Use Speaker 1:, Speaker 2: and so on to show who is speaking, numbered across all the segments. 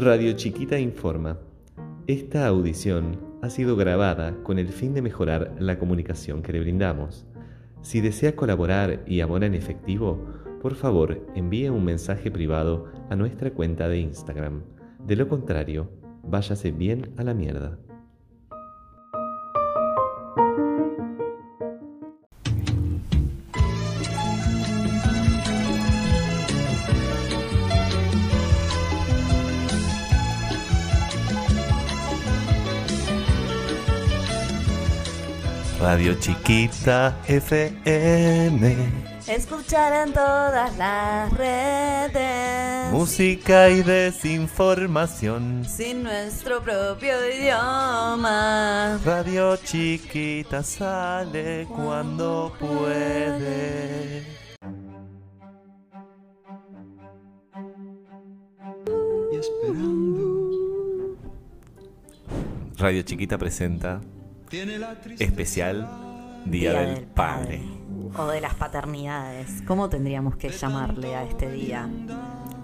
Speaker 1: Radio Chiquita informa. Esta audición ha sido grabada con el fin de mejorar la comunicación que le brindamos. Si desea colaborar y abona en efectivo, por favor envíe un mensaje privado a nuestra cuenta de Instagram. De lo contrario, váyase bien a la mierda. Radio Chiquita FM.
Speaker 2: Escuchar en todas las redes.
Speaker 1: Música y desinformación.
Speaker 2: Sin nuestro propio idioma.
Speaker 1: Radio Chiquita sale cuando puede.
Speaker 3: Y esperando.
Speaker 1: Radio Chiquita presenta. Especial Día, del, Padre.
Speaker 2: O de las paternidades. ¿Cómo tendríamos que llamarle a este día?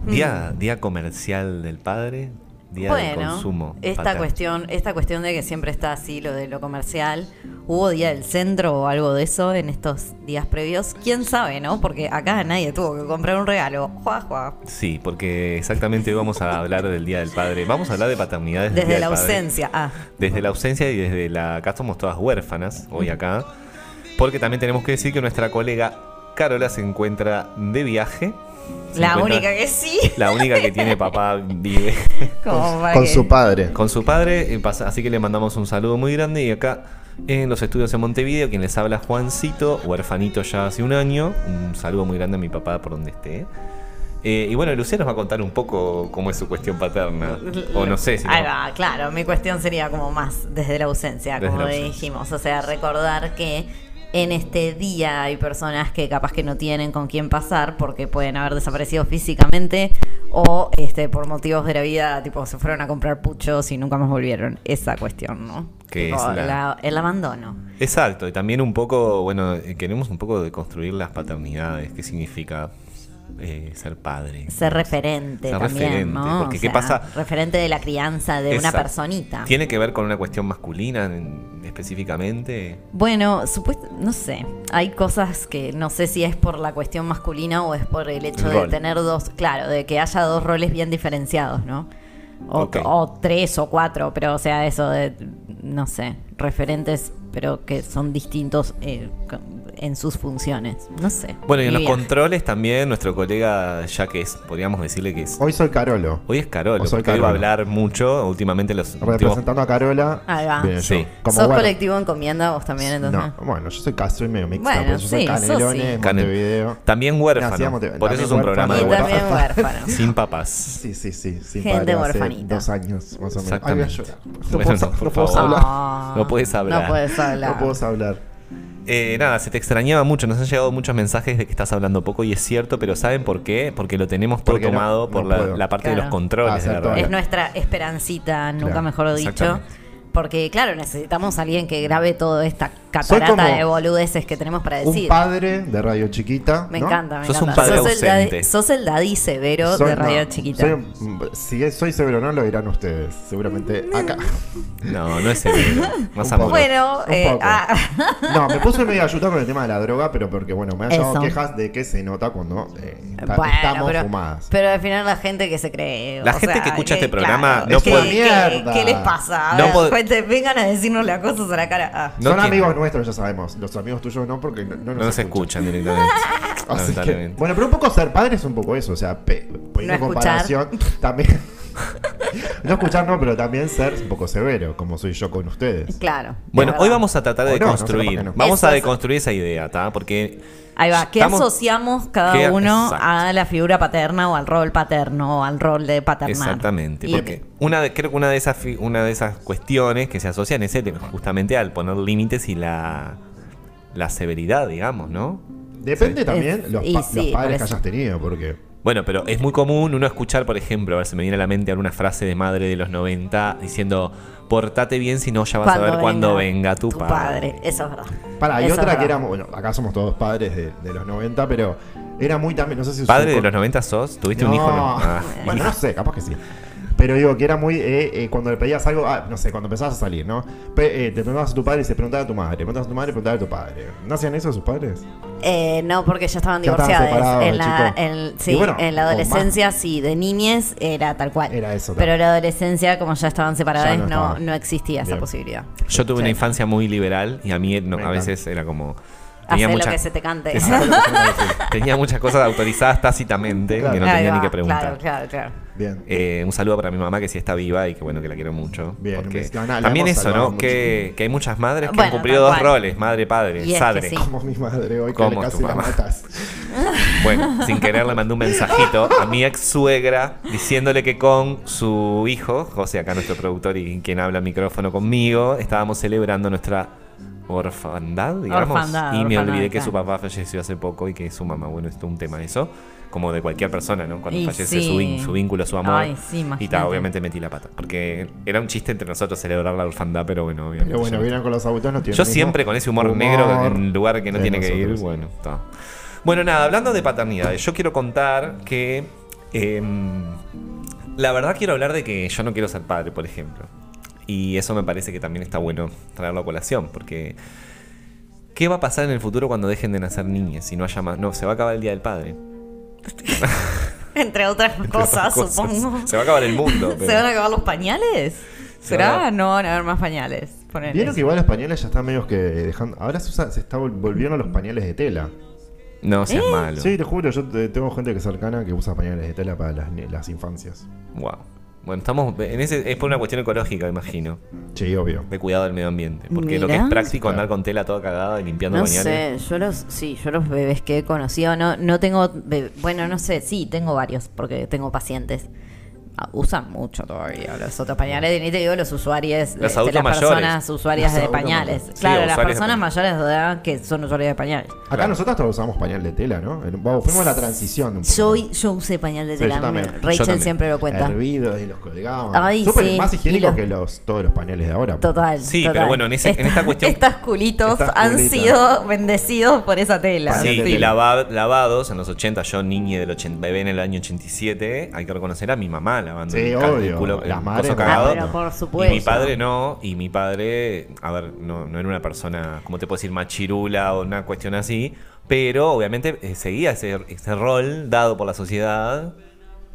Speaker 1: Día, día comercial del padre, día
Speaker 2: bueno,
Speaker 1: consumo.
Speaker 2: esta cuestión, esta cuestión de que siempre está así lo de lo comercial, hubo día del centro o algo de eso en estos días previos, quién sabe, ¿no? Porque acá nadie tuvo que comprar un regalo. Juá, juá.
Speaker 1: Sí, porque exactamente hoy vamos a hablar del Día del Padre. Vamos a hablar de paternidades del
Speaker 2: Desde
Speaker 1: Día
Speaker 2: la
Speaker 1: del Padre.
Speaker 2: ausencia. Ah,
Speaker 1: Desde la ausencia y desde la... Acá somos todas huérfanas hoy acá. Porque también tenemos que decir que nuestra colega Carola se encuentra de viaje.
Speaker 2: La única que sí.
Speaker 1: La única que tiene papá vive
Speaker 4: Con
Speaker 2: que-
Speaker 4: su padre.
Speaker 1: con su padre. eh, Así que le mandamos un saludo muy grande. Y acá en los estudios en Montevideo, quien les habla Juancito, huerfanito ya hace un año. Un saludo muy grande a mi papá por donde esté. Eh, y bueno, Lucía nos va a contar un poco cómo es su cuestión paterna. O no sé si...
Speaker 2: Ahí
Speaker 1: no-
Speaker 2: va, claro, mi cuestión sería como más desde la ausencia,
Speaker 1: Desde
Speaker 2: como
Speaker 1: la ausencia.
Speaker 2: dijimos. O sea, recordar que en este día hay personas que capaz que no tienen con quién pasar porque pueden haber desaparecido físicamente o este por motivos de la vida, tipo se fueron a comprar puchos y nunca más volvieron. Esa cuestión, ¿no?
Speaker 1: Que
Speaker 2: Tipo,
Speaker 1: es la-
Speaker 2: la- el abandono.
Speaker 1: Exacto, y también un poco, bueno, eh, queremos un poco de construir las paternidades, qué significa eh, ser padre.
Speaker 2: Ser referente
Speaker 1: Ser
Speaker 2: también,
Speaker 1: referente,
Speaker 2: ¿no?
Speaker 1: porque
Speaker 2: O
Speaker 1: ¿qué
Speaker 2: sea,
Speaker 1: pasa?
Speaker 2: Referente de la crianza de una personita.
Speaker 1: ¿Tiene que ver con una cuestión masculina en- específicamente?
Speaker 2: Bueno, supuesto, no sé. Hay cosas que no sé si es por la cuestión masculina o es por el hecho
Speaker 1: El
Speaker 2: de
Speaker 1: rol.
Speaker 2: tener dos, claro, de que haya dos roles bien diferenciados, ¿no? O, tres o cuatro, pero o sea, eso de, no sé, referentes, pero que son distintos eh, en sus funciones. No sé.
Speaker 1: Bueno, y en los
Speaker 2: viaje.
Speaker 1: controles también nuestro colega, ya que es, podríamos decirle que es...
Speaker 4: Hoy soy Carolo.
Speaker 1: Hoy es Carolo, hoy va a hablar mucho últimamente los últimos...
Speaker 4: Representando a Carola.
Speaker 2: Ahí va.
Speaker 1: Sí.
Speaker 4: Como,
Speaker 2: ¿Sos
Speaker 4: bueno,
Speaker 2: colectivo encomienda vos también entonces?
Speaker 4: No, bueno, yo soy casi soy medio mixta,
Speaker 2: Bueno,
Speaker 4: pero yo soy
Speaker 2: sí,
Speaker 4: Canelones,
Speaker 2: sí.
Speaker 1: Cane-
Speaker 4: Montevideo.
Speaker 1: También huérfano, por eso es un programa de
Speaker 2: Y
Speaker 4: huérfano.
Speaker 2: también
Speaker 1: huérfanos.
Speaker 2: huérfano.
Speaker 1: Sin papás.
Speaker 4: Sí, sí, sí. Sin
Speaker 2: Gente huerfanita.
Speaker 4: Dos años, más o menos.
Speaker 1: Exactamente.
Speaker 4: Ay, voy a llorar. No
Speaker 1: Bueno,
Speaker 4: puedo,
Speaker 1: no, por
Speaker 4: no puedo
Speaker 1: favor.
Speaker 4: hablar.
Speaker 1: No puedes hablar.
Speaker 2: No puedes hablar.
Speaker 4: No puedo hablar.
Speaker 1: Eh, nada, se te extrañaba mucho, nos han llegado muchos mensajes de que estás hablando poco y es cierto, pero ¿saben por qué? Porque lo tenemos todo
Speaker 4: Porque no-
Speaker 1: tomado
Speaker 4: no
Speaker 1: por la,
Speaker 4: puedo.
Speaker 1: la parte de
Speaker 2: Claro.
Speaker 1: los controles de la
Speaker 4: Exacto.
Speaker 1: radio.
Speaker 2: Es nuestra esperancita, nunca
Speaker 4: Claro,
Speaker 2: mejor dicho.
Speaker 1: exactamente.
Speaker 2: Porque, claro, necesitamos a alguien que grabe toda esta catarata
Speaker 4: como
Speaker 2: de boludeces que tenemos para
Speaker 4: Un
Speaker 2: decir.
Speaker 4: padre de Radio Chiquita.
Speaker 2: Me
Speaker 4: ¿no?
Speaker 2: encanta, me
Speaker 1: Sos un
Speaker 2: encanta.
Speaker 1: padre
Speaker 2: sos, el
Speaker 1: ausente.
Speaker 2: daddy, sos el daddy severo
Speaker 4: Soy-
Speaker 2: de Radio
Speaker 4: no,
Speaker 2: Chiquita.
Speaker 4: soy un- si soy severo o no, lo dirán ustedes. Seguramente acá.
Speaker 1: No, no es severo. Más
Speaker 4: Un
Speaker 1: amor.
Speaker 4: poco.
Speaker 2: bueno,
Speaker 4: Un
Speaker 2: eh, ah,
Speaker 4: No, me puse medio ayuda con el tema de la droga, pero porque, bueno, me han llegado quejas de que se nota cuando eh, está-
Speaker 2: bueno,
Speaker 4: estamos
Speaker 2: pero,
Speaker 4: fumadas.
Speaker 2: pero al final la gente que se cree.
Speaker 1: La
Speaker 2: o
Speaker 1: gente
Speaker 2: sea,
Speaker 1: que escucha este programa
Speaker 2: claro,
Speaker 1: no
Speaker 2: ¿qué-
Speaker 1: puede-
Speaker 2: qué-
Speaker 4: Mierda.
Speaker 2: ¿Qué les pasa? A
Speaker 1: No
Speaker 2: ver,
Speaker 1: puede-
Speaker 2: gente, vengan a decirnos las cosas a la cara. Ah.
Speaker 1: No
Speaker 4: Son amigos nuestros, ya sabemos. Los amigos tuyos no, porque no, no nos
Speaker 1: No se escuchan directamente.
Speaker 4: Así que, bueno, pero un poco ser padre es un poco eso, o sea, pe- poniendo
Speaker 2: No
Speaker 4: comparación también. No escuchar, no, pero también ser un poco severo, como soy yo con ustedes.
Speaker 2: Claro.
Speaker 1: Bueno, hoy vamos a tratar de
Speaker 4: no, no
Speaker 1: construir. Vamos
Speaker 2: Eso
Speaker 1: a
Speaker 2: es-
Speaker 1: deconstruir esa idea, ¿tá? Porque.
Speaker 2: Ahí va, ¿qué
Speaker 1: estamos-
Speaker 2: asociamos cada
Speaker 1: ¿Qué-
Speaker 2: uno
Speaker 1: exacto.
Speaker 2: a la figura paterna o al rol paterno o al rol de paternar?
Speaker 1: Exactamente,
Speaker 2: Y-
Speaker 1: porque una de, creo que una de esas fi- una de esas cuestiones que se asocian es el- justamente al poner límites y la la severidad, digamos, ¿no?
Speaker 4: Depende
Speaker 1: Sí.
Speaker 4: también
Speaker 2: Es-
Speaker 4: los,
Speaker 2: y
Speaker 4: pa-
Speaker 2: sí,
Speaker 4: los padres que hayas tenido, porque
Speaker 1: Bueno, pero es muy común uno escuchar, por ejemplo, a ver, se me viene a la mente alguna frase de madre de los 90 diciendo, portate bien si no ya vas a ver cuando venga tu, padre.
Speaker 2: Eso es verdad.
Speaker 4: Para, hay
Speaker 2: Eso es
Speaker 4: otra que éramos, bueno, acá somos todos padres de, de los 90, pero era muy también, no sé si
Speaker 1: ¿Padre de los 90 sos? ¿Tuviste un hijo? No. Ah,
Speaker 4: bueno, no sé, capaz que sí. Pero digo que era muy. eh, eh, cuando le pedías algo, ah, no sé, cuando empezabas a salir, ¿no? Pe- eh, te preguntabas a tu padre y se preguntaba a tu madre. Preguntabas a tu madre y preguntabas a tu padre. ¿No hacían eso sus padres?
Speaker 2: Eh, no, porque ya estaban
Speaker 4: Ya estaban
Speaker 2: divorciadas.
Speaker 4: separados,
Speaker 2: en, la, en- sí,
Speaker 4: bueno,
Speaker 2: en la adolescencia, sí, de niñez era tal cual.
Speaker 4: Era eso,
Speaker 2: Pero
Speaker 4: tal.
Speaker 2: la adolescencia, como ya estaban separadas,
Speaker 4: Ya no
Speaker 2: no, existía esa posibilidad.
Speaker 1: Yo tuve una infancia muy liberal y a mí no, a veces era como...
Speaker 2: Hacé lo que se te cante.
Speaker 1: Tenía muchas cosas autorizadas tácitamente
Speaker 4: Claro.
Speaker 1: que no tenía ni que preguntar.
Speaker 2: Claro, claro, claro.
Speaker 4: Bien.
Speaker 1: Eh, un saludo para mi mamá que sí está viva y que bueno que la quiero mucho.
Speaker 4: Bien,
Speaker 1: porque
Speaker 4: me- no, no, la
Speaker 1: también eso, ¿no? Que, que hay muchas madres que
Speaker 2: Bueno,
Speaker 1: han cumplido dos
Speaker 2: cual.
Speaker 1: roles, madre, padre,
Speaker 2: Y es que
Speaker 1: sadre.
Speaker 2: sí.
Speaker 4: Como mi madre hoy que
Speaker 1: ¿Cómo
Speaker 4: casi
Speaker 1: tu
Speaker 4: la
Speaker 1: mamá?
Speaker 4: matas.
Speaker 1: Bueno, sin querer le mandé un mensajito a mi ex suegra diciéndole que con su hijo, José, acá nuestro productor y quien habla al micrófono conmigo, estábamos celebrando nuestra orfandad, digamos.
Speaker 2: Orfandad,
Speaker 1: y me
Speaker 2: orfandad,
Speaker 1: olvidé que su papá falleció hace poco y que su mamá, bueno, esto es un tema eso. Como de cualquier persona, ¿no? Cuando
Speaker 2: Y
Speaker 1: fallece
Speaker 2: sí.
Speaker 1: su, vin- su vínculo, su amor.
Speaker 2: Ay, sí,
Speaker 1: y ta, obviamente metí la pata. Porque era un chiste entre nosotros celebrar la orfandad, pero bueno, obviamente.
Speaker 4: Pero bueno,
Speaker 1: yo-
Speaker 4: vienen con los autos, no tienen
Speaker 1: yo siempre con ese humor, negro en lugar que no tiene que ir. Bueno, está. Bueno, nada, hablando de paternidades, yo quiero contar que. em, la verdad quiero hablar de que yo no quiero ser padre, por ejemplo. Y eso me parece que también está bueno traerlo a colación, porque. ¿Qué va a pasar en el futuro cuando dejen de nacer niñas? Si no haya más. No, se va a acabar el día del padre.
Speaker 2: Entre otras
Speaker 1: Entre
Speaker 2: cosas, supongo.
Speaker 1: Se va a acabar el mundo.
Speaker 2: ¿Se
Speaker 1: pero-
Speaker 2: van a acabar los pañales?
Speaker 1: Se
Speaker 2: ¿Será?
Speaker 1: a-
Speaker 2: No van a haber más pañales. Ponele.
Speaker 4: Vieron que igual los pañales ya están medio que dejando. Ahora se, usa, se está vol- volviendo los pañales de tela.
Speaker 1: No
Speaker 2: ¿Eh?
Speaker 1: seas malo.
Speaker 4: Sí, te juro, yo te- tengo gente que es cercana que usa pañales de tela para las, las infancias.
Speaker 1: Wow. Bueno, estamos. En ese, es por una cuestión ecológica, imagino.
Speaker 4: Sí, obvio.
Speaker 1: de cuidado del medio ambiente. Porque lo que es práctico
Speaker 4: Claro.
Speaker 1: andar con tela toda cagada y limpiando
Speaker 2: No sé, yo los, sí, yo los bebés que he conocido, no, no tengo, bueno, no sé, sí, tengo varios, porque tengo pacientes. Usan mucho todavía los otros pañales, ni te digo los usuarios,
Speaker 1: Los
Speaker 2: de- las personas usuarias
Speaker 4: Los
Speaker 2: de pañales.
Speaker 1: Sí,
Speaker 2: Claro, las personas mayores de edad que son usuarios de pañales.
Speaker 4: Acá
Speaker 1: Claro.
Speaker 4: nosotros todos usamos pañal de tela, ¿no? Fuimos la transición. un poco.
Speaker 2: Yo, yo usé pañal de tela. Rachel siempre lo cuenta.
Speaker 4: Hervidos y los colgaban.
Speaker 2: Ay,
Speaker 4: Súper
Speaker 2: sí,
Speaker 4: más
Speaker 2: y
Speaker 4: higiénico
Speaker 2: los-
Speaker 4: que los, todos los pañales de ahora.
Speaker 2: Total.
Speaker 1: Sí,
Speaker 2: total.
Speaker 1: pero bueno, en ese- en esta cuestión-
Speaker 2: Estas culitos han sido bendecidos por esa tela.
Speaker 1: Sí, y lava- lavados en los 80, yo niñe del 80, bebé en el año 87, hay que reconocer a mi mamá lavando
Speaker 4: Sí,
Speaker 1: el,
Speaker 4: obvio.
Speaker 1: culo, el
Speaker 4: Las madres
Speaker 1: coso
Speaker 4: no.
Speaker 1: cagado.
Speaker 2: Ah, pero por
Speaker 1: y
Speaker 2: supuesto.
Speaker 1: mi padre no, y mi padre, a ver, no, no era una persona, como te puedo decir, machirula o una cuestión así, pero obviamente eh, seguía ese, ese rol dado por la sociedad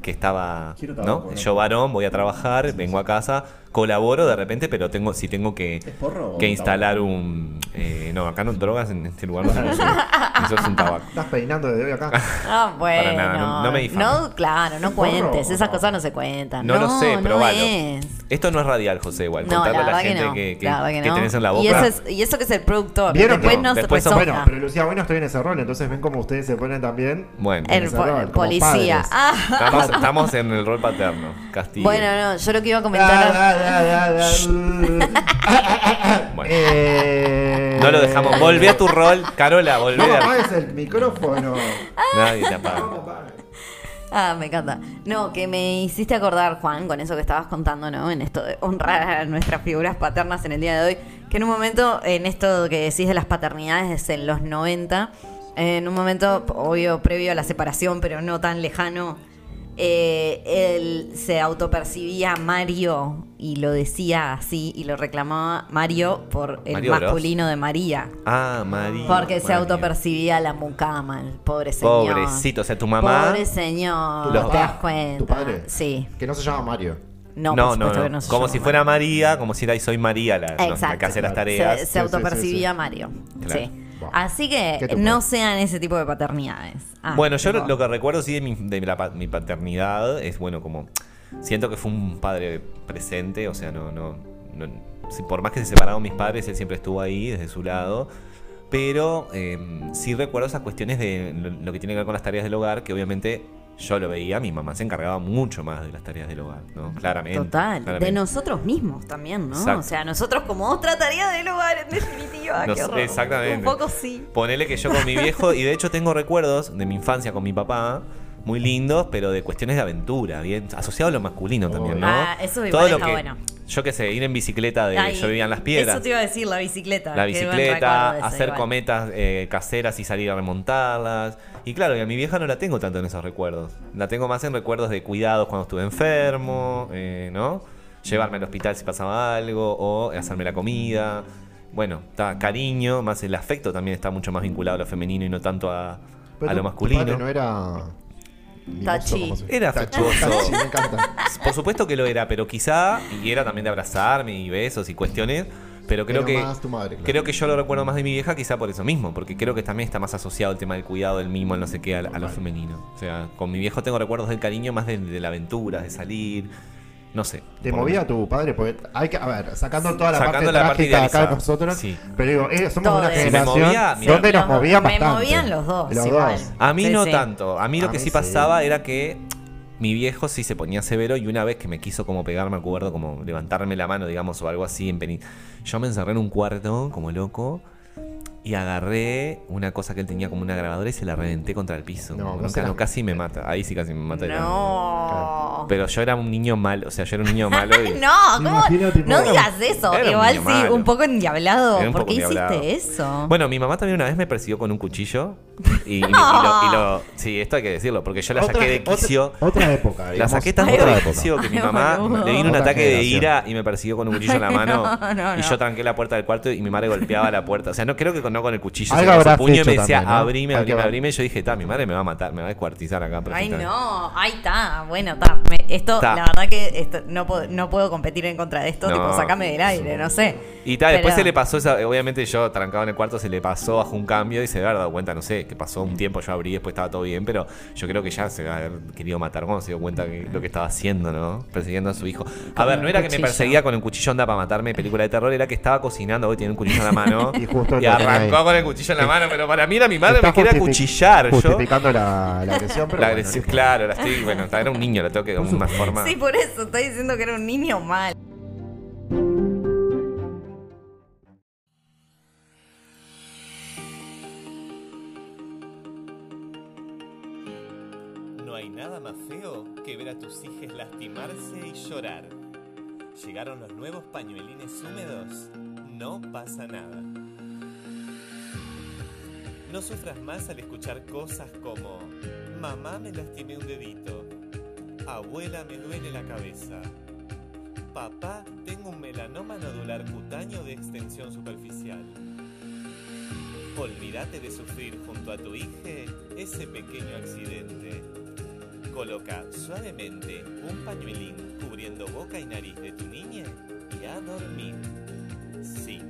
Speaker 1: que estaba. Yo varón, voy a trabajar, vengo a casa, colaboro de repente, pero tengo si tengo que, que instalar un... eh, no, acá no drogas en este lugar no se consume. Eso es un tabaco.
Speaker 4: Estás peinando desde hoy acá.
Speaker 2: Ah, bueno.
Speaker 1: Para nada, no- no me difames.
Speaker 2: No, claro, no
Speaker 4: ¿Porro
Speaker 2: cuentes. Esas cosas no se cuentan.
Speaker 1: No, lo sé,
Speaker 2: no
Speaker 1: probalo.
Speaker 2: es.
Speaker 1: Esto no es radial, José, igual.
Speaker 2: No,
Speaker 1: Contarle
Speaker 2: la
Speaker 1: a la
Speaker 2: que
Speaker 1: gente
Speaker 2: no.
Speaker 1: que, que-
Speaker 2: que
Speaker 1: que
Speaker 2: no.
Speaker 1: tenés en la boca.
Speaker 2: Y, eso es, y eso que es el productor.
Speaker 4: ¿Vieron
Speaker 2: Después no se
Speaker 1: después son-.
Speaker 4: Bueno, pero Lucía, hoy no estoy en ese rol, entonces ven como ustedes se ponen también.
Speaker 1: Bueno,
Speaker 2: El
Speaker 4: ese
Speaker 2: po-
Speaker 4: rol, como
Speaker 2: policía. Ah.
Speaker 1: estamos, estamos en el rol paterno. Castigo.
Speaker 2: Bueno, no, yo lo que iba a comentar.
Speaker 4: uh.
Speaker 1: Bueno.
Speaker 4: Eh,
Speaker 1: No lo dejamos. Volví a tu rol, Carola, volví
Speaker 4: No
Speaker 1: a...
Speaker 4: apagues el micrófono.
Speaker 1: Nadie te apaga.
Speaker 2: Ah, me encanta. No, que me hiciste acordar, Juan, con eso que estabas contando, ¿no? En esto de honrar a nuestras figuras paternas en el día de hoy. Que en un momento, en esto que decís de las paternidades en los 90, en un momento, obvio, previo a la separación, pero no tan lejano, eh, él se autopercibía Mario y lo decía así y lo reclamaba Mario por el
Speaker 1: Mario Bros.
Speaker 2: masculino de María.
Speaker 1: Ah, María.
Speaker 2: Porque se autopercibía la mucama, el pobre señor.
Speaker 1: Pobrecito, o sea, tu mamá...
Speaker 2: Pobre señor,
Speaker 4: ¿Tu
Speaker 2: ¿te das cuenta?
Speaker 4: ¿Tu padre?
Speaker 2: Sí.
Speaker 4: Que no se llama Mario.
Speaker 2: No,
Speaker 1: No, no, no.
Speaker 2: no
Speaker 1: Como si fuera. María, como si era soy María la, no, la que hace las
Speaker 2: Se,
Speaker 1: tareas.
Speaker 2: se
Speaker 4: sí,
Speaker 2: autopercibía
Speaker 4: sí.
Speaker 2: Mario.
Speaker 1: Claro.
Speaker 2: Sí.
Speaker 4: Wow.
Speaker 2: Así
Speaker 4: ¿Qué
Speaker 2: que no sean ese tipo de paternidades. Ah,
Speaker 1: bueno, yo lo, lo que recuerdo sí de, mi, de la mi paternidad es, bueno, como... Siento que fue un padre presente, o sea, no... no, por más que se separaron mis padres, él siempre estuvo ahí, desde su lado. Pero eh, sí recuerdo esas cuestiones de lo que tiene que ver con las tareas del hogar, que obviamente yo lo veía, mi mamá se encargaba mucho más de las tareas del hogar, ¿no? Claramente.
Speaker 2: Total, de nosotros mismos también, ¿no?
Speaker 1: Exacto.
Speaker 2: O sea, nosotros como otra tarea del hogar, en definitiva.
Speaker 1: Nos-
Speaker 2: qué
Speaker 1: exactamente.
Speaker 2: Un poco sí.
Speaker 1: Ponele que yo con mi viejo, y de hecho tengo recuerdos de mi infancia con mi papá, muy lindos, pero de cuestiones de aventura, bien asociado a lo masculino también, ¿no?
Speaker 2: Ah, eso igual
Speaker 1: Todo lo que,
Speaker 2: bueno.
Speaker 1: Yo qué sé, ir en bicicleta de.
Speaker 2: Ay,
Speaker 1: yo vivía en las piedras.
Speaker 2: Eso te iba a decir, la bicicleta.
Speaker 1: La bicicleta,
Speaker 2: ese,
Speaker 1: hacer
Speaker 2: igual.
Speaker 1: cometas eh, caseras y salir a remontarlas. Y claro, y a mi vieja no la tengo tanto en esos recuerdos. La tengo más en recuerdos de cuidados cuando estuve enfermo, eh, ¿no? Llevarme al hospital si pasaba algo, o hacerme la comida. Bueno, está cariño, más el afecto también está mucho más vinculado a lo femenino y no tanto a,
Speaker 4: Pero
Speaker 1: a lo
Speaker 4: tu
Speaker 1: masculino.
Speaker 4: padre no era.
Speaker 2: Tachi.
Speaker 4: ¿cómo se-
Speaker 1: Era afectuoso.
Speaker 4: Tachi, me encanta.
Speaker 1: Por supuesto que lo era, pero quizá, y era también de abrazarme y besos y cuestiones, pero creo que
Speaker 4: más tu madre, claro.
Speaker 1: creo que yo lo recuerdo más de mi vieja quizá por eso mismo, porque creo que también está más asociado el tema del cuidado, del mimo, el no sé qué, a, a lo femenino. O sea, con mi viejo tengo recuerdos del cariño más de, de la aventura, de salir, no sé.
Speaker 4: ¿Te movía tu padre? Porque hay que, a ver, sacando toda la
Speaker 1: Sacando
Speaker 4: parte
Speaker 1: la parte
Speaker 4: trágica acá de nosotros,
Speaker 1: sí.
Speaker 4: pero digo, eh, somos
Speaker 2: Todo
Speaker 4: una.
Speaker 1: Si me
Speaker 4: generación
Speaker 1: movía,
Speaker 4: donde nos movían
Speaker 2: me
Speaker 4: bastante.
Speaker 2: movían los dos,
Speaker 4: Los
Speaker 2: igual.
Speaker 4: dos.
Speaker 1: A mí
Speaker 2: Sí,
Speaker 1: no
Speaker 2: sí.
Speaker 1: tanto. A mí lo
Speaker 4: A
Speaker 1: que
Speaker 4: mí
Speaker 1: sí
Speaker 4: sí.
Speaker 1: pasaba era que mi viejo sí se ponía severo y una vez que me quiso como pegar, me acuerdo, como levantarme la mano, digamos, o algo así en peni- Yo me encerré en un cuarto como loco y agarré una cosa que él tenía como una grabadora y se la reventé contra el piso.
Speaker 4: No,
Speaker 1: casi me mata. Ahí sí casi me mata.
Speaker 2: No.
Speaker 1: Pero yo era un niño malo, o sea, yo era un niño malo y...
Speaker 2: No, ¿cómo? no digas eso.
Speaker 1: Era
Speaker 2: Igual sí,
Speaker 1: malo.
Speaker 2: un poco endiablado.
Speaker 1: Un
Speaker 2: ¿Por
Speaker 1: poco
Speaker 2: qué hiciste eso?
Speaker 1: Bueno, mi mamá también una vez me persiguió con un cuchillo y, y- y lo, y lo- Sí, esto hay que decirlo, porque yo la
Speaker 4: Otra-
Speaker 1: saqué de quicio...
Speaker 4: Otra, época,
Speaker 1: La saqué
Speaker 4: otra
Speaker 1: de
Speaker 4: época.
Speaker 1: quicio que mi mamá
Speaker 2: boludo.
Speaker 1: le vino un
Speaker 4: Otra
Speaker 1: ataque de ira y me persiguió con un cuchillo en la mano.
Speaker 2: no, no,
Speaker 1: y
Speaker 2: no.
Speaker 1: yo tranqué la puerta del cuarto y mi madre golpeaba la puerta. O sea, no creo que con- no con el cuchillo,
Speaker 4: Algo
Speaker 1: sino con su
Speaker 4: habrás
Speaker 1: puño y me decía,
Speaker 4: también, ¿no?
Speaker 1: abrime, abrime, abrime. Y yo dije, está, mi madre me va a matar, me va a descuartizar acá.
Speaker 2: Ay,
Speaker 1: perfectamente".
Speaker 2: no. Ahí está. Bueno, está. Me- Esto,
Speaker 1: Ta.
Speaker 2: la verdad que esto, no, puedo, no puedo competir en contra de esto.
Speaker 1: No.
Speaker 2: Tipo, sacame del aire, no sé.
Speaker 1: Y tal, después se le pasó esa, obviamente yo trancado en el cuarto se le pasó bajo un cambio y se había dado cuenta, no sé, que pasó un tiempo, yo abrí, después estaba todo bien, pero yo creo que ya se va a haber querido matar cuando se dio cuenta que lo que estaba haciendo, ¿no? Persiguiendo a su hijo. A ver, no era que me perseguía con el cuchillo anda para matarme, película de terror, era que estaba cocinando, hoy tiene un cuchillo en la mano
Speaker 4: Y justo lo
Speaker 1: arrancó con el cuchillo en la mano, pero para mí era mi madre, me quería cuchillar, yo.
Speaker 4: Justificando la, la agresión, pero
Speaker 1: La agresión, claro, la estoy, bueno, era un niño, lo tengo que una forma.
Speaker 2: Sí, por eso estoy diciendo que era un niño mal.
Speaker 1: No hay nada más feo que ver a tus hijos lastimarse y llorar. Llegaron los nuevos pañuelines húmedos. No pasa nada. No sufras más al escuchar cosas como Mamá me lastimé un dedito. Abuela me duele la cabeza. Papá tengo un melanoma nodular cutáneo de extensión superficial. Olvídate de sufrir junto a tu hija ese pequeño accidente. Coloca suavemente un pañuelín cubriendo boca y nariz de tu niña y a dormir. Sí,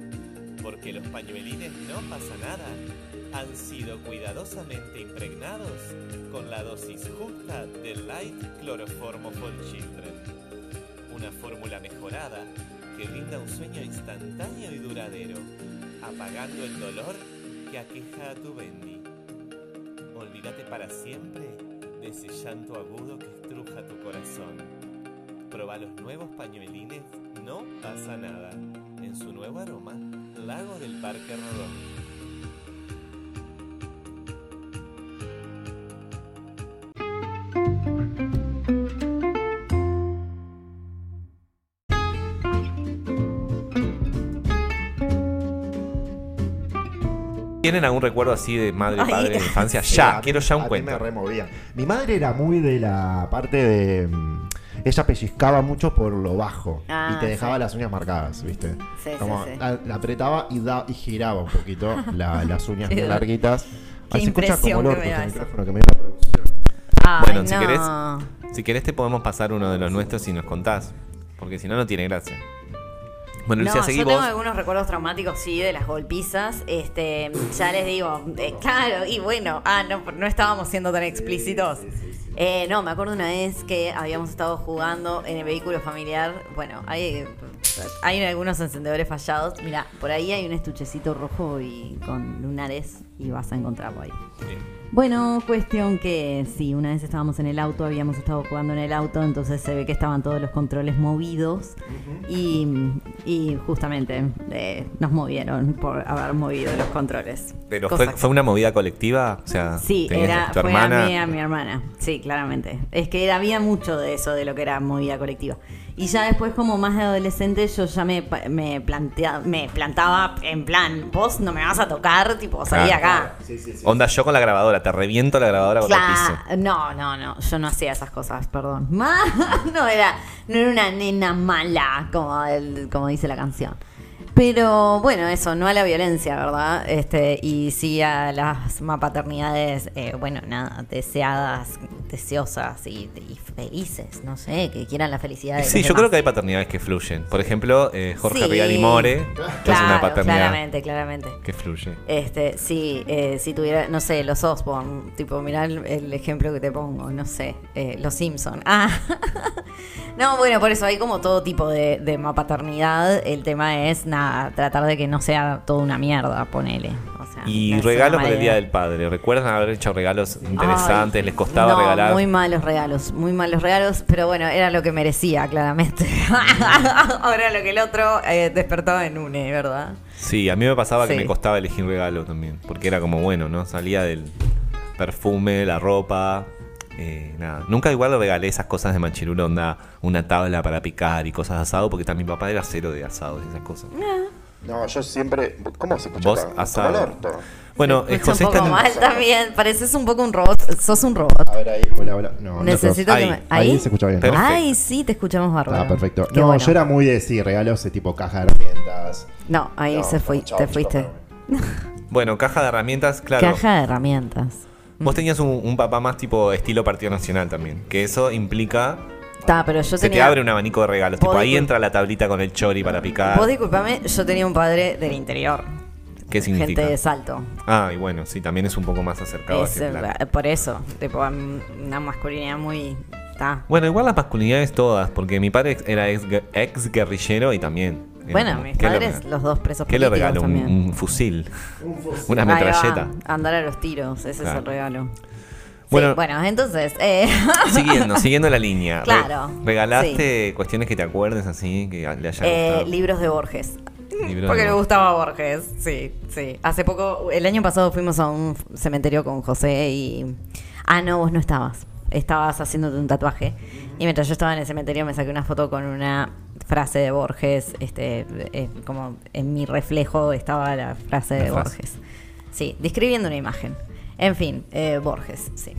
Speaker 1: porque los pañuelines no pasa nada. Han sido cuidadosamente impregnados con la dosis justa de Light Cloroformo for Children. Una fórmula mejorada que brinda un sueño instantáneo y duradero, apagando el dolor que aqueja a tu Bendy. Olvídate para siempre de ese llanto agudo que estruja tu corazón. Proba los nuevos pañuelines No pasa nada. En su nuevo aroma, Lago del Parque Rodón. ¿Tienen algún recuerdo así de madre,
Speaker 2: Ay,
Speaker 1: padre, de infancia?
Speaker 4: Sí,
Speaker 1: Ya,
Speaker 4: a
Speaker 1: quiero ya un
Speaker 4: a mí
Speaker 1: cuento.
Speaker 4: me removía. Mi madre era muy de la parte de. mm, Ella pellizcaba mucho por lo bajo
Speaker 2: Ah,
Speaker 4: y te dejaba
Speaker 2: sí.
Speaker 4: las uñas marcadas, ¿viste?
Speaker 2: Sí,
Speaker 4: Como
Speaker 2: sí, sí.
Speaker 4: La, la apretaba y, da, y giraba un poquito la- las uñas
Speaker 2: do-
Speaker 4: larguitas.
Speaker 2: qué
Speaker 4: Ay, se escucha como el
Speaker 2: que
Speaker 4: orto
Speaker 2: me da
Speaker 4: este micrófono que me producción.
Speaker 2: Ay,
Speaker 1: Bueno, si
Speaker 2: no.
Speaker 1: querés- Si querés te podemos pasar uno de los nuestros y nos contás. Porque si no, no tiene gracia. Bueno,
Speaker 2: No,
Speaker 1: Lucía, seguí
Speaker 2: yo
Speaker 1: vos.
Speaker 2: tengo algunos recuerdos traumáticos, sí, de las golpizas. Este, ya les digo, eh, claro, y bueno, ah, no, no estábamos siendo tan explícitos. Eh, no, me acuerdo una vez que habíamos estado jugando en el vehículo familiar. Bueno, hay, hay algunos encendedores fallados. Mira, por ahí hay un estuchecito rojo y con lunares y vas a encontrarlo ahí.
Speaker 1: Bien.
Speaker 2: Bueno, cuestión que sí, una vez estábamos en el auto, habíamos estado jugando en el auto, entonces se ve que estaban todos los controles movidos y, y justamente eh, nos movieron por haber movido los controles.
Speaker 1: Pero fue,
Speaker 2: que-
Speaker 1: fue una movida colectiva. O sea,
Speaker 2: Sí, era,
Speaker 1: tu
Speaker 2: fue
Speaker 1: hermana.
Speaker 2: a mí, a mi hermana. Sí, claramente. Es que era- había mucho de eso, de lo que era movida colectiva. Y ya después, como más de adolescente, yo ya me, me, plantea, me plantaba en plan, vos no me vas a tocar, tipo, salí
Speaker 1: Claro,
Speaker 2: acá.
Speaker 1: Onda yo con la grabadora, te reviento la grabadora contra el piso.
Speaker 2: Claro, no, no, no, yo no hacía esas cosas, perdón. No era, no era una nena mala, como, el- como dice la canción. Pero bueno, eso, no a la violencia, ¿verdad? Este, y sí a las paternidades, eh, bueno, nada, deseadas, deseosas y, y felices, no sé, que quieran la felicidad de
Speaker 1: Sí,
Speaker 2: los
Speaker 1: yo creo que hay paternidades que fluyen. Por ejemplo, eh, Jorge
Speaker 2: Sí.
Speaker 1: Rial y More, que es
Speaker 2: Claro,
Speaker 1: una paternidad
Speaker 2: claramente, claramente.
Speaker 1: que fluye.
Speaker 2: Este, sí, eh, si tuviera, no sé, los Osborne, tipo, mirá el, el ejemplo que te pongo, no sé, eh, los Simpson. Ah, no, bueno, por eso hay como todo tipo de, de paternidad. El tema es, nada, tratar de que no sea toda una mierda, ponele. O sea, no
Speaker 1: Y regalos para el Día del Padre. ¿Recuerdan haber hecho regalos interesantes?
Speaker 2: Ay,
Speaker 1: ¿Les costaba
Speaker 2: no,
Speaker 1: regalar?
Speaker 2: Muy malos regalos, muy malos regalos, pero bueno, era lo que merecía, claramente. Ahora lo que el otro eh, despertaba en une, ¿verdad?
Speaker 1: Sí, a mí me pasaba que me costaba elegir regalo también. Porque era como bueno, ¿no? Salía del perfume, la ropa. eh, nada. Nunca igual le regalé esas cosas de manchirulo, onda, una tabla para picar y cosas de asado, porque también mi papá era cero de asados y esas cosas.
Speaker 4: No, yo siempre. ¿Cómo se escucha?
Speaker 1: Vos asado.
Speaker 4: el orto.
Speaker 1: Bueno,
Speaker 2: Se
Speaker 1: eh,
Speaker 2: escucha
Speaker 1: José
Speaker 2: un poco
Speaker 1: está
Speaker 2: mal también, pareces un poco un robot, sos un robot.
Speaker 4: A ver ahí. Hola, hola. No, no
Speaker 2: Necesito
Speaker 1: ahí.
Speaker 2: que me...
Speaker 4: Ahí se escucha bien. ¿no?
Speaker 2: Ay, sí, te escuchamos bárbaro.
Speaker 4: Ah, perfecto.
Speaker 2: Qué
Speaker 4: no,
Speaker 2: bueno.
Speaker 4: yo era muy de sí, regalos de tipo caja de herramientas.
Speaker 2: No, ahí
Speaker 4: No,
Speaker 2: se
Speaker 4: chao,
Speaker 2: te fuiste.
Speaker 1: Bueno, caja de herramientas, claro.
Speaker 2: Caja de herramientas.
Speaker 1: Vos tenías un, un papá más tipo estilo Partido Nacional también. Que eso implica.
Speaker 2: Está, pero yo
Speaker 1: Se te abre un abanico de regalos. Tipo, ahí entra la tablita con el chori para picar.
Speaker 2: Vos disculpame, yo tenía un padre del interior.
Speaker 1: ¿Qué significa?
Speaker 2: Gente de salto.
Speaker 1: Ah, y bueno, sí, también es un poco más acercado
Speaker 2: Es, eh,
Speaker 1: plan.
Speaker 2: por eso, tipo, una masculinidad muy... Está.
Speaker 1: Bueno, igual las masculinidades todas, porque mi padre era ex, ex guerrillero y también. era
Speaker 2: Bueno, mis
Speaker 1: ¿qué le
Speaker 2: padres, los dos presos
Speaker 1: ¿Qué le regalo? Un,
Speaker 2: también.
Speaker 1: un fusil. Una metralleta.
Speaker 2: andar a los tiros, ese es el regalo.
Speaker 1: Bueno-
Speaker 2: Bueno, bueno entonces... Eh,
Speaker 1: Siguiendo, siguiendo la línea.
Speaker 2: Claro,
Speaker 1: ¿Regalaste cuestiones que te acuerdes así, que le haya
Speaker 2: eh, libros de Borges.
Speaker 1: Libros
Speaker 2: Porque
Speaker 1: de
Speaker 2: le gustaba Borges, sí, sí. Hace poco, el año pasado fuimos a un cementerio con José y... Ah, no, vos no estabas. Estabas haciéndote un tatuaje. Y mientras yo estaba en el cementerio me saqué una foto con una frase de Borges. Este, eh, como en mi reflejo estaba la frase
Speaker 1: La
Speaker 2: de
Speaker 1: frase.
Speaker 2: Borges. Sí, describiendo una imagen. En fin, eh, Borges, sí.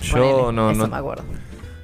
Speaker 1: Yo
Speaker 2: Ponele,
Speaker 1: no,
Speaker 2: eso
Speaker 1: no-
Speaker 2: me acuerdo.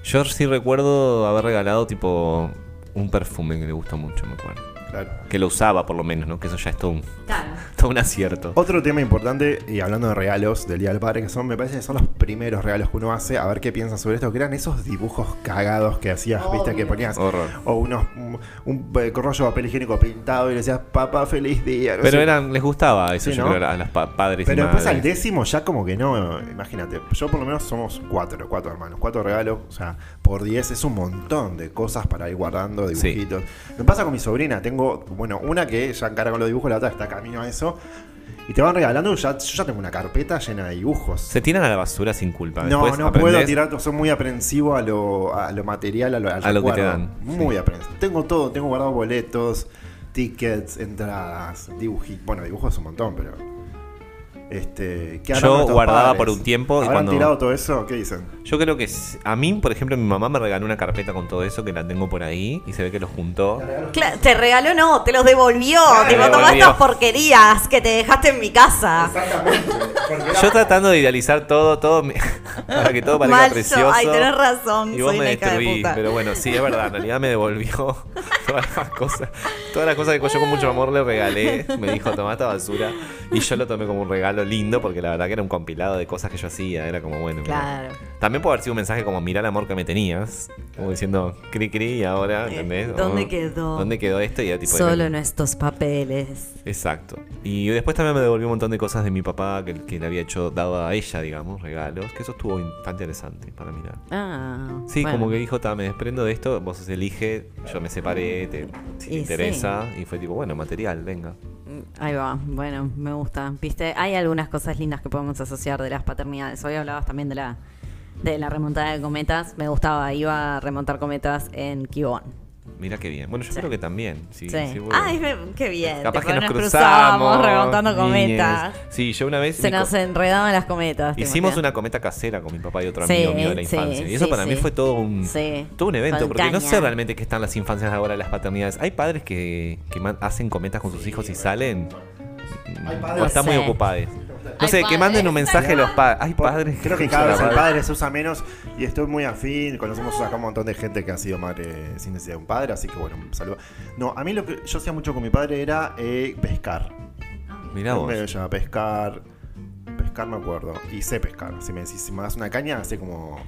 Speaker 1: Yo sí recuerdo haber regalado tipo un perfume que le gustó mucho, me acuerdo.
Speaker 4: Claro.
Speaker 1: Que lo usaba por lo menos, ¿no? Que eso ya es todo un,
Speaker 2: Claro.
Speaker 1: todo un acierto.
Speaker 4: Otro tema importante, y hablando de regalos del Día del Padre, que son, me parece que son los primeros regalos que uno hace, a ver qué piensas sobre esto, que eran esos dibujos cagados que hacías, viste, que ponías,
Speaker 1: Horror.
Speaker 4: o unos, un, un, eh, rollo de papel higiénico pintado y le decías, papá, feliz día. no
Speaker 1: Pero
Speaker 4: sé.
Speaker 1: eran, les gustaba eso,
Speaker 4: Sí,
Speaker 1: yo
Speaker 4: ¿no?
Speaker 1: creo, a las pa- padres
Speaker 4: Pero
Speaker 1: y
Speaker 4: después al décimo ya como que no, imagínate, yo por lo menos somos cuatro, cuatro hermanos, cuatro regalos, o sea, por diez es un montón de cosas para ir guardando,
Speaker 1: Sí.
Speaker 4: dibujitos. Me pasa con mi sobrina, tengo, bueno, una que ya encara con los dibujos, la otra está camino a eso, y te van regalando, ya, yo ya tengo una carpeta llena de dibujos.
Speaker 1: Se tiran a la basura sin culpa.
Speaker 4: No,
Speaker 1: Después
Speaker 4: no puedo
Speaker 1: aprendés-
Speaker 4: tirar, soy muy aprensivo a lo, a lo material, a lo, al
Speaker 1: A lo que te dan,
Speaker 4: Muy aprensivo. Tengo todo, tengo guardado boletos, tickets, entradas, dibujitos. Bueno, dibujos un montón, pero. Este, ¿qué harán
Speaker 1: Yo guardaba
Speaker 4: padres?
Speaker 1: por un tiempo y
Speaker 4: ¿Habrán
Speaker 1: cuando-
Speaker 4: tirado todo eso? ¿Qué dicen?
Speaker 1: Yo creo que a mí, por ejemplo, mi mamá me regaló una carpeta con todo eso que la tengo por ahí y se ve que lo juntó.
Speaker 2: Te regaló, no, te los devolvió. tomá
Speaker 1: devolvió.
Speaker 2: estas porquerías que te dejaste en mi casa.
Speaker 4: Exactamente.
Speaker 1: Yo tratando de idealizar todo, todo mi- para que todo parezca
Speaker 2: Mal
Speaker 1: precioso.
Speaker 2: Ay, tenés razón,
Speaker 1: Y vos
Speaker 2: soy
Speaker 1: me
Speaker 2: una hija de
Speaker 1: destruís.
Speaker 2: puta.
Speaker 1: Pero bueno, sí, es verdad. En realidad me devolvió todas las cosas. Todas las cosas que yo con mucho amor le regalé. Me dijo, toma esta basura. Y yo lo tomé como un regalo lindo porque la verdad que era un compilado de cosas que yo hacía. Era como bueno.
Speaker 2: Claro.
Speaker 1: También puede haber sido un mensaje como, mirá el amor que me tenías. Como diciendo, cri cri, y ahora,
Speaker 2: Eh,
Speaker 1: ¿entendés?
Speaker 2: ¿dónde quedó?
Speaker 1: ¿Dónde quedó esto? Y era tipo,
Speaker 2: Solo en estos papeles.
Speaker 1: Exacto. Y después también me devolvió un montón de cosas de mi papá que, que le había hecho, dado a ella, digamos, regalos. Que eso estuvo bastante interesante para mirar.
Speaker 2: Ah.
Speaker 1: Sí,
Speaker 2: bueno.
Speaker 1: como que dijo, "Ta, me desprendo de esto, vos elige, yo me separé, te, si te
Speaker 2: Y
Speaker 1: interesa. Y fue tipo, bueno, material, venga.
Speaker 2: Mm, Ahí va, bueno, me gusta. Viste, hay algunas cosas lindas que podemos asociar de las paternidades. Hoy hablabas también de la de la remontada de cometas. Me gustaba, iba a remontar cometas en Kibón.
Speaker 1: Mira qué bien. Bueno, yo
Speaker 2: Sí.
Speaker 1: creo que también. Sí,
Speaker 2: Sí. Ay, qué bien.
Speaker 1: Capaz que nos,
Speaker 2: nos
Speaker 1: cruzamos.
Speaker 2: remontando cometas.
Speaker 1: Sí, yo una vez.
Speaker 2: Se nos
Speaker 1: co-
Speaker 2: enredaban las cometas. ¿te
Speaker 1: Hicimos una cometa casera con mi papá y otro
Speaker 2: Sí,
Speaker 1: amigo mío de la
Speaker 2: sí,
Speaker 1: infancia. y eso
Speaker 2: sí,
Speaker 1: para mí fue todo un,
Speaker 2: Sí.
Speaker 1: todo un evento. Porque no sé realmente qué están las infancias de ahora, las paternidades. Hay padres que, que hacen cometas con sus hijos y salen.
Speaker 4: Hay
Speaker 1: O
Speaker 4: padres-
Speaker 1: están
Speaker 2: No
Speaker 1: muy ocupados. No sé, que manden un mensaje a los padres. Hay padres.
Speaker 4: Creo que cada vez el
Speaker 1: Padres.
Speaker 4: padre se usa menos y estoy muy afín. Conocemos acá un montón de gente que ha sido madre sin necesidad de un padre, así que bueno, un saludo. No, a mí lo que yo hacía mucho con mi padre era eh, pescar.
Speaker 1: Mirá vos.
Speaker 4: Me pescar. Pescar me acuerdo. Y sé pescar. Si me decís, si me das una caña, sé como.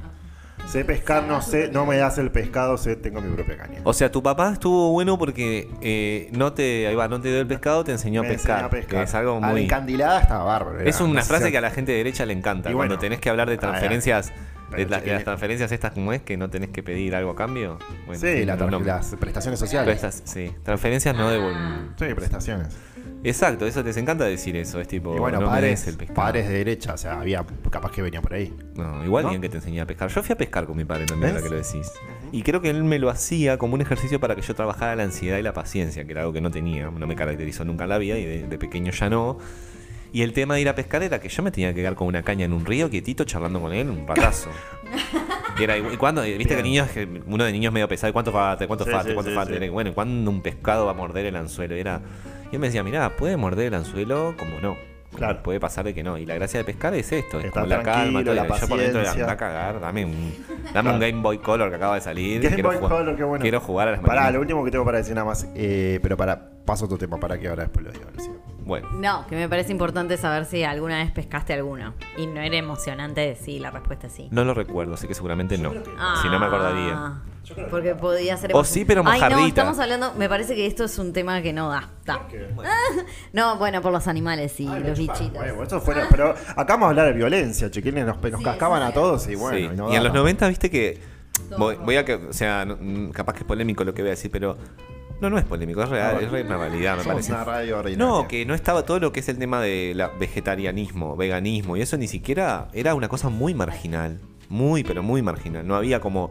Speaker 4: Sé pescar, no sé, no me das el pescado, sé, tengo mi propia caña.
Speaker 1: O sea, tu papá estuvo bueno porque eh, no te ahí va, no te dio el pescado, te enseñó a pescar.
Speaker 4: enseñó a pescar.
Speaker 1: Que es algo
Speaker 4: A la
Speaker 1: muy.
Speaker 4: encandilada estaba bárbaro. era
Speaker 1: Es una frase que a la gente de derecha le encanta.
Speaker 4: Y
Speaker 1: Cuando tenés que hablar de transferencias,
Speaker 4: pero
Speaker 1: de, la- de
Speaker 4: chiquilín.
Speaker 1: las transferencias estas como es, que no tenés que pedir algo a cambio. Bueno,
Speaker 4: Sí, la las prestaciones sociales.
Speaker 1: Prestas- sí, transferencias no devuelven.
Speaker 4: Sí, prestaciones.
Speaker 1: Exacto, eso les encanta decir eso. Es tipo,
Speaker 4: Y bueno,
Speaker 1: no
Speaker 4: padres,
Speaker 1: des el pescado.
Speaker 4: padres de derecha, o sea, había capaz que venía por ahí.
Speaker 1: No, igual
Speaker 4: ¿No?
Speaker 1: bien que te enseñé a pescar. Yo fui a pescar con mi padre también, ahora que lo decís. Y creo que él me lo hacía como un ejercicio para que yo trabajara la ansiedad y la paciencia, que era algo que no tenía, no me caracterizó nunca en la vida y de, de pequeño ya no. Y el tema de ir a pescar era que yo me tenía que quedar con una caña en un río, quietito, charlando con él, un ratazo. Y era, ¿y cuándo? Viste que niños, uno de niños medio pesado, ¿y cuánto falta? ¿Cuánto
Speaker 4: Sí,
Speaker 1: falta?
Speaker 4: sí,
Speaker 1: ¿Cuánto
Speaker 4: sí,
Speaker 1: falta? Bueno, ¿y ¿cuándo un pescado va a morder el anzuelo? Era, y él me decía, mirá, puede morder el anzuelo como no.
Speaker 4: Claro.
Speaker 1: Puede pasar de que no. Y la gracia de pescar es esto, es como la calma, todo.
Speaker 4: la
Speaker 1: yo por dentro de
Speaker 4: paciencia.
Speaker 1: anda a cagar, dame un, dame un Game Boy Color que acaba de salir.
Speaker 4: Game
Speaker 1: quiero
Speaker 4: Boy
Speaker 1: jugar,
Speaker 4: Color, qué bueno.
Speaker 1: Quiero jugar a las
Speaker 4: Pará, lo
Speaker 1: maquinitas.
Speaker 4: último que tengo para decir nada más, eh, pero para, paso tu tema, para que ahora después lo digo. Lucio.
Speaker 1: Bueno,
Speaker 2: No, que me parece importante saber si alguna vez pescaste alguno. Y no era emocionante decir la respuesta es sí.
Speaker 1: no lo recuerdo, así que seguramente no.
Speaker 2: Ah,
Speaker 1: Si no me acordaría.
Speaker 2: Porque podía ser.
Speaker 1: O sí, pero
Speaker 2: Ay, no,
Speaker 1: mojardita.
Speaker 2: estamos hablando. Me parece que esto es un tema que no da. da. no, bueno, por los animales y los bichitos.
Speaker 4: Bueno, esto fuera, pero acá vamos a hablar de violencia, chiquilines, nos, nos
Speaker 2: Sí,
Speaker 4: cascaban a
Speaker 2: sí.
Speaker 4: todos y bueno.
Speaker 1: Sí.
Speaker 4: y no
Speaker 1: Y en los
Speaker 4: daba.
Speaker 1: 90, viste que. Voy, voy a que. O sea, mm, capaz que es polémico lo que voy a decir, pero. No, no es polémico, es real, es re- una realidad, me parece.
Speaker 4: una radio ordinaria.
Speaker 1: No, que no estaba todo lo que es el tema de la vegetarianismo, veganismo, y eso ni siquiera era una cosa muy marginal. Muy, pero muy marginal. No había como.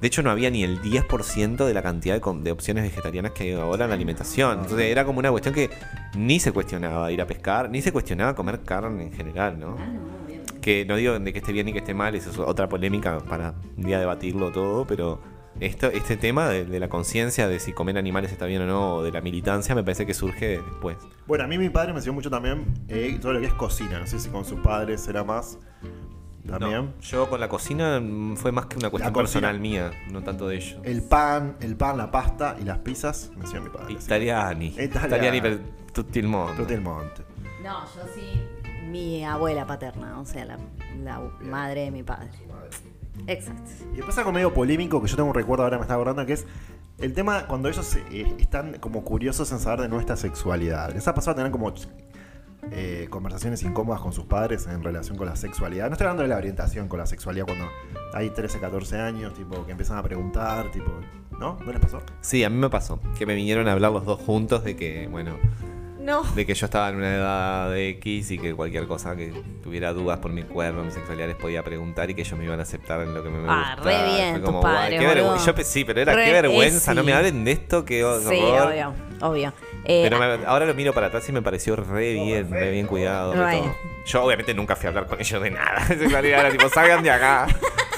Speaker 1: De hecho, no había ni el 10% de la cantidad de, de opciones vegetarianas que hay ahora en la alimentación. Entonces, era como una cuestión que ni se cuestionaba ir a pescar, ni se cuestionaba comer carne en general, ¿no? Que no digo de que esté bien ni que esté mal, eso es otra polémica para un día debatirlo todo, pero esto, este tema de, de la conciencia de si comer animales está bien o no, o de la militancia, me parece que surge después.
Speaker 4: Bueno, a mí mi padre me enseñó mucho también eh, todo lo que es cocina. No sé si con sus padres era más. También.
Speaker 1: No, yo con la cocina mm, fue más que una cuestión personal mía, no tanto de ellos.
Speaker 4: El pan, el pan, la pasta y las pizzas me enseñó mi padre.
Speaker 1: Italiani.
Speaker 4: Italiani.
Speaker 1: Italiani per tutto il mondo.
Speaker 4: Tutti il monte.
Speaker 2: No, yo sí. Mi abuela paterna, o sea, la, la madre de mi padre. Exacto.
Speaker 4: Y después algo medio polémico que yo tengo un recuerdo ahora me está acordando que es el tema cuando ellos eh, están como curiosos en saber de nuestra sexualidad. ¿Les ha pasado a tener como eh, conversaciones incómodas con sus padres en relación con la sexualidad? No estoy hablando de la orientación con la sexualidad cuando hay 13, 14 años, tipo, que empiezan a preguntar, tipo, ¿no? ¿No les pasó?
Speaker 1: Sí, a mí me pasó. Que me vinieron a hablar los dos juntos de que, bueno,
Speaker 2: No.
Speaker 1: de que yo estaba en una edad de X y que cualquier cosa que tuviera dudas por mi cuerpo, mi sexualidad, les podía preguntar y que ellos me iban a aceptar en lo que me, me
Speaker 2: Ah,
Speaker 1: gustaba.
Speaker 2: re bien,
Speaker 1: Fue
Speaker 2: tus
Speaker 1: como, guay,
Speaker 2: padres,
Speaker 1: qué vergüenza.
Speaker 2: boludo.
Speaker 1: Yo pe- sí, pero era
Speaker 2: Re-
Speaker 1: qué vergüenza,
Speaker 2: eh,
Speaker 1: no me hablen de esto, que horror.
Speaker 2: Sí, obvio, obvio. Eh,
Speaker 1: Pero me- ahora lo miro para atrás y me pareció re bien, re bien cuidado. re todo. Yo obviamente nunca fui a hablar con ellos de nada. De sexualidad era tipo, salgan de acá.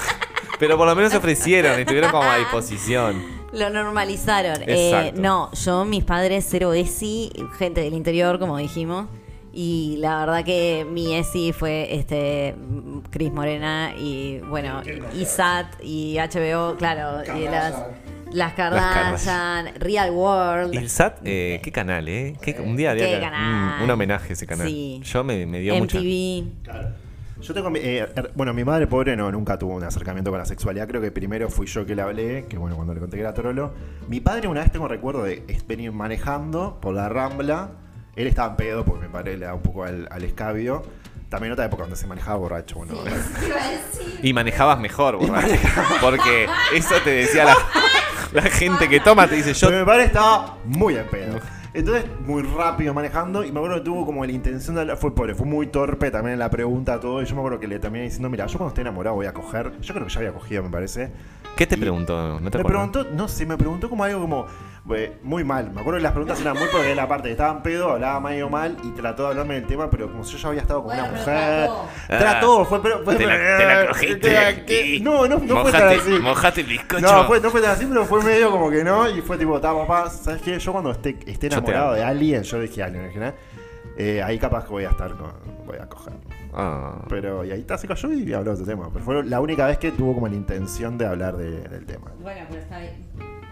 Speaker 1: Pero por lo menos se ofrecieron y estuvieron como a disposición.
Speaker 2: Lo normalizaron. Eh, no, yo, mis padres, cero ESI, gente del interior, como dijimos. Y la verdad que mi ESI fue este Cris Morena y bueno, ISAT y HBO, claro, y las, las Kardashian, Real World.
Speaker 1: Y el SAT, eh, qué canal, ¿eh? Qué- un día había
Speaker 2: Qué canal.
Speaker 1: mm, un homenaje a ese canal.
Speaker 2: Sí.
Speaker 1: Yo me, me dio mucha.
Speaker 2: MTV.
Speaker 4: Yo tengo. mi- eh, her- bueno, mi madre pobre no, nunca tuvo un acercamiento con la sexualidad. Creo que primero fui yo que le hablé, que bueno, cuando le conté que era trolo. Mi padre una vez tengo recuerdo de venir manejando por la rambla. Él estaba en pedo porque mi padre le da un poco al, al escabio. También otra época donde se manejaba borracho. Bueno,
Speaker 1: Y manejabas mejor, borracho. Porque eso te decía la, la gente que toma, te dice yo.
Speaker 4: Pero mi padre estaba muy en pedo. Entonces, muy rápido manejando. Y me acuerdo que tuvo como la intención de hablar. Fue pobre, fue muy torpe también en la pregunta, todo. Y yo me acuerdo que le terminé diciendo: Mira, yo cuando esté enamorado voy a coger. Yo creo que ya había cogido, me parece.
Speaker 1: Qué ¿Qué te
Speaker 4: Y
Speaker 1: preguntó? ¿No te
Speaker 4: me preguntó, no sé, me preguntó como algo como eh, muy mal. Me acuerdo que las preguntas eran muy porque la parte estaba en pedo, hablaba medio mal y trató de hablarme del tema, pero como si yo ya había estado con
Speaker 2: Bueno,
Speaker 4: una mujer.
Speaker 2: trató.
Speaker 4: Trató, fue, pero, fue-
Speaker 1: Te la, te la cogiste.
Speaker 4: ¿Qué- qué? No, no, no fue tan
Speaker 1: Mojate-
Speaker 4: así.
Speaker 1: Mojate el bizcocho.
Speaker 4: No, fue, no fue tan así, pero fue medio como que no. Y fue tipo, está papá, ¿sabes qué? Yo cuando esté, esté enamorado
Speaker 1: amo.
Speaker 4: de alguien, yo dije alguien, ¿no? Eh, ahí capaz que voy a estar con. Voy a coger.
Speaker 1: Ah.
Speaker 4: Pero, y ahí está, se cayó y habló de ese tema. Pero fue la única vez que tuvo como la intención de hablar de- del tema.
Speaker 2: Bueno, pero está bien.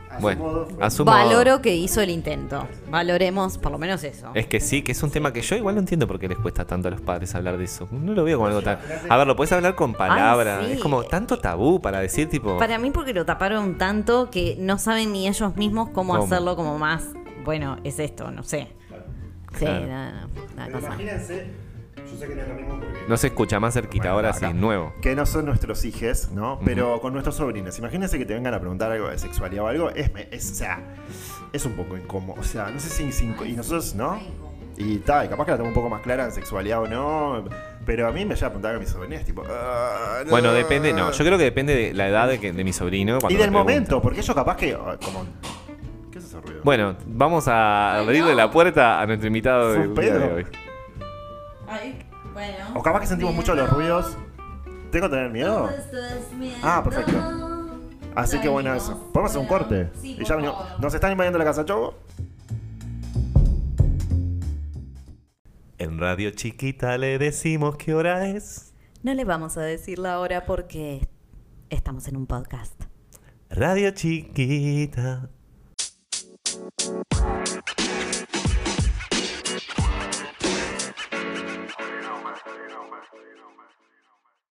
Speaker 4: A su
Speaker 1: Bueno,
Speaker 4: modo fue-
Speaker 1: a su modo.
Speaker 2: Valoro que hizo el intento. Valoremos por lo menos eso.
Speaker 1: Es que sí, que es un tema que yo igual no entiendo por qué les cuesta tanto a los padres hablar de eso. No lo veo como algo tan. A ver, lo puedes hablar con palabras.
Speaker 2: sí.
Speaker 1: Es como tanto tabú para decir, tipo.
Speaker 2: Para mí porque lo taparon tanto que no saben ni ellos mismos cómo,
Speaker 1: ¿Cómo?
Speaker 2: hacerlo como más, bueno, es esto, no sé. Sí,
Speaker 1: Claro.
Speaker 2: no, no, una
Speaker 4: Pero
Speaker 2: cosa.
Speaker 4: imagínense, yo sé que no es lo mismo porque.
Speaker 1: No se escucha más cerquita
Speaker 4: Bueno,
Speaker 1: ahora,
Speaker 4: acá.
Speaker 1: sí, nuevo.
Speaker 4: Que no son nuestros hijos, ¿no? Pero con nuestros sobrinos. Imagínense que te vengan a preguntar algo de sexualidad o algo. Es, es- o sea, es un poco incómodo. O sea, no sé si. si- y nosotros, ¿no? Y tal, capaz que la tengo un poco más clara en sexualidad o no. Pero a mí me llega a preguntar a mis sobrinos, tipo. "Ah, no".
Speaker 1: Bueno, depende, no, yo creo que depende de la edad de, que- de mi sobrino. cuando
Speaker 4: Y
Speaker 1: me
Speaker 4: del
Speaker 1: pregunta.
Speaker 4: momento, porque ellos capaz que. ah, Como, ¿Qué es ese ruido?
Speaker 1: Bueno, vamos a abrirle la puerta a nuestro invitado del día de hoy.
Speaker 2: Ay, bueno.
Speaker 4: O capaz que sentimos mucho los ruidos. ¿Tengo que tener miedo? Ah, perfecto. Así que bueno, eso. ¿Podemos hacer un corte?
Speaker 2: Sí,
Speaker 4: y ya venimos. ¿Nos están invadiendo la casa, Chobo?
Speaker 1: En Radio Chiquita le decimos qué hora es.
Speaker 2: No le vamos a decir la hora porque estamos en un podcast.
Speaker 1: Radio Chiquita. Bye.